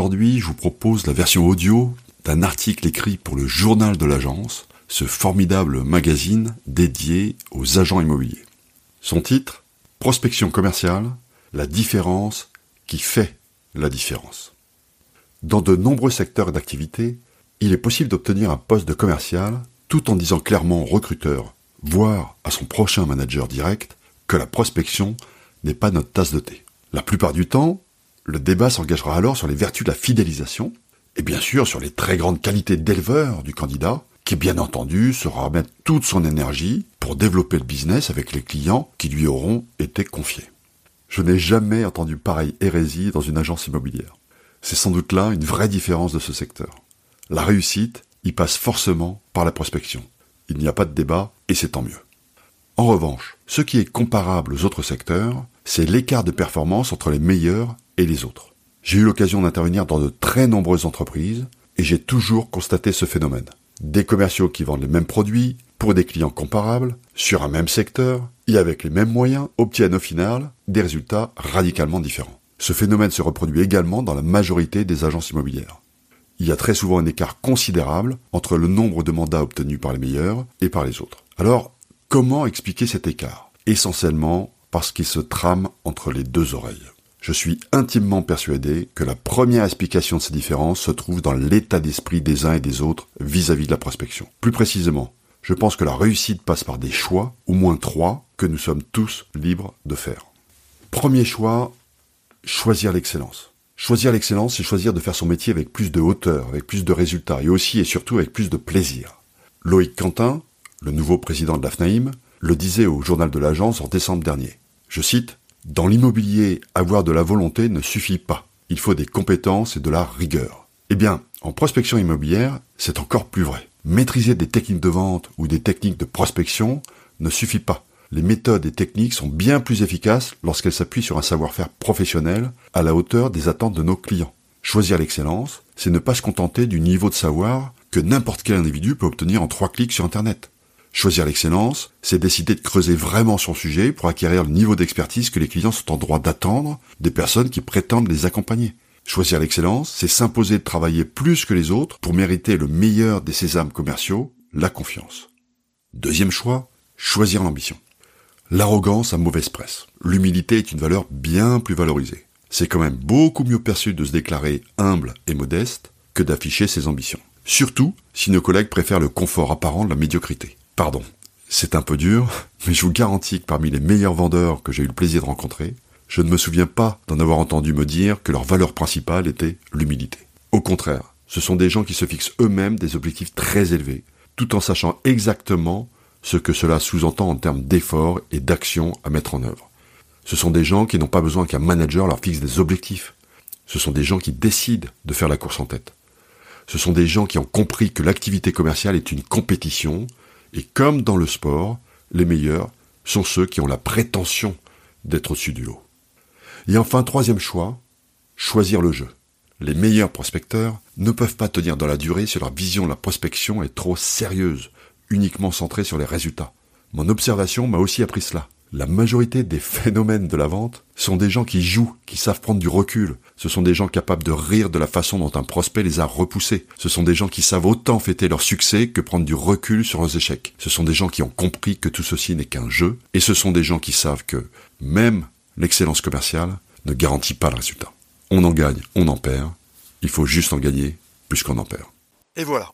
Aujourd'hui, je vous propose la version audio d'un article écrit pour le journal de l'agence, ce formidable magazine dédié aux agents immobiliers. Son titre Prospection commerciale, la différence qui fait la différence. Dans de nombreux secteurs d'activité, il est possible d'obtenir un poste de commercial tout en disant clairement au recruteur, voire à son prochain manager direct, que la prospection n'est pas notre tasse de thé. La plupart du temps, le débat s'engagera alors sur les vertus de la fidélisation, et bien sûr sur les très grandes qualités d'éleveur du candidat, qui bien entendu sera mettre toute son énergie pour développer le business avec les clients qui lui auront été confiés. Je n'ai jamais entendu pareille hérésie dans une agence immobilière. C'est sans doute là une vraie différence de ce secteur. La réussite y passe forcément par la prospection. Il n'y a pas de débat et c'est tant mieux. En revanche, ce qui est comparable aux autres secteurs, c'est l'écart de performance entre les meilleurs et les autres. J'ai eu l'occasion d'intervenir dans de très nombreuses entreprises et j'ai toujours constaté ce phénomène. Des commerciaux qui vendent les mêmes produits pour des clients comparables, sur un même secteur et avec les mêmes moyens obtiennent au final des résultats radicalement différents. Ce phénomène se reproduit également dans la majorité des agences immobilières. Il y a très souvent un écart considérable entre le nombre de mandats obtenus par les meilleurs et par les autres. Alors, comment expliquer cet écart? Essentiellement parce qu'il se trame entre les deux oreilles. Je suis intimement persuadé que la première explication de ces différences se trouve dans l'état d'esprit des uns et des autres vis-à-vis de la prospection. Plus précisément, je pense que la réussite passe par des choix, au moins trois, que nous sommes tous libres de faire. Premier choix, choisir l'excellence. Choisir l'excellence, c'est choisir de faire son métier avec plus de hauteur, avec plus de résultats, et aussi et surtout avec plus de plaisir. Loïc Quentin, le nouveau président de l'AFNAIM, le disait au journal de l'agence en décembre dernier. Je cite, dans l'immobilier, avoir de la volonté ne suffit pas. Il faut des compétences et de la rigueur. Eh bien, en prospection immobilière, c'est encore plus vrai. Maîtriser des techniques de vente ou des techniques de prospection ne suffit pas. Les méthodes et techniques sont bien plus efficaces lorsqu'elles s'appuient sur un savoir-faire professionnel à la hauteur des attentes de nos clients. Choisir l'excellence, c'est ne pas se contenter du niveau de savoir que n'importe quel individu peut obtenir en trois clics sur Internet. Choisir l'excellence, c'est décider de creuser vraiment son sujet pour acquérir le niveau d'expertise que les clients sont en droit d'attendre des personnes qui prétendent les accompagner. Choisir l'excellence, c'est s'imposer de travailler plus que les autres pour mériter le meilleur des sésames commerciaux, la confiance. Deuxième choix, choisir l'ambition. L'arrogance a mauvaise presse. L'humilité est une valeur bien plus valorisée. C'est quand même beaucoup mieux perçu de se déclarer humble et modeste que d'afficher ses ambitions. Surtout si nos collègues préfèrent le confort apparent de la médiocrité. Pardon, c'est un peu dur, mais je vous garantis que parmi les meilleurs vendeurs que j'ai eu le plaisir de rencontrer, je ne me souviens pas d'en avoir entendu me dire que leur valeur principale était l'humilité. Au contraire, ce sont des gens qui se fixent eux-mêmes des objectifs très élevés, tout en sachant exactement ce que cela sous-entend en termes d'efforts et d'actions à mettre en œuvre. Ce sont des gens qui n'ont pas besoin qu'un manager leur fixe des objectifs. Ce sont des gens qui décident de faire la course en tête. Ce sont des gens qui ont compris que l'activité commerciale est une compétition et comme dans le sport, les meilleurs sont ceux qui ont la prétention d'être au-dessus du lot. Et enfin, troisième choix, choisir le jeu. Les meilleurs prospecteurs ne peuvent pas tenir dans la durée si leur vision de la prospection est trop sérieuse, uniquement centrée sur les résultats. Mon observation m'a aussi appris cela. La majorité des phénomènes de la vente sont des gens qui jouent, qui savent prendre du recul. Ce sont des gens capables de rire de la façon dont un prospect les a repoussés. Ce sont des gens qui savent autant fêter leur succès que prendre du recul sur leurs échecs. Ce sont des gens qui ont compris que tout ceci n'est qu'un jeu. Et ce sont des gens qui savent que même l'excellence commerciale ne garantit pas le résultat. On en gagne, on en perd. Il faut juste en gagner plus qu'on en perd. Et voilà,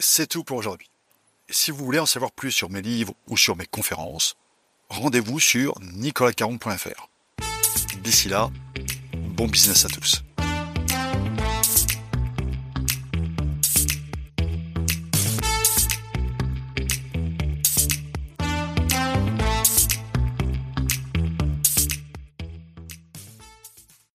c'est tout pour aujourd'hui. Si vous voulez en savoir plus sur mes livres ou sur mes conférences, rendez-vous sur nicolascaron.fr. D'ici là, bon business à tous.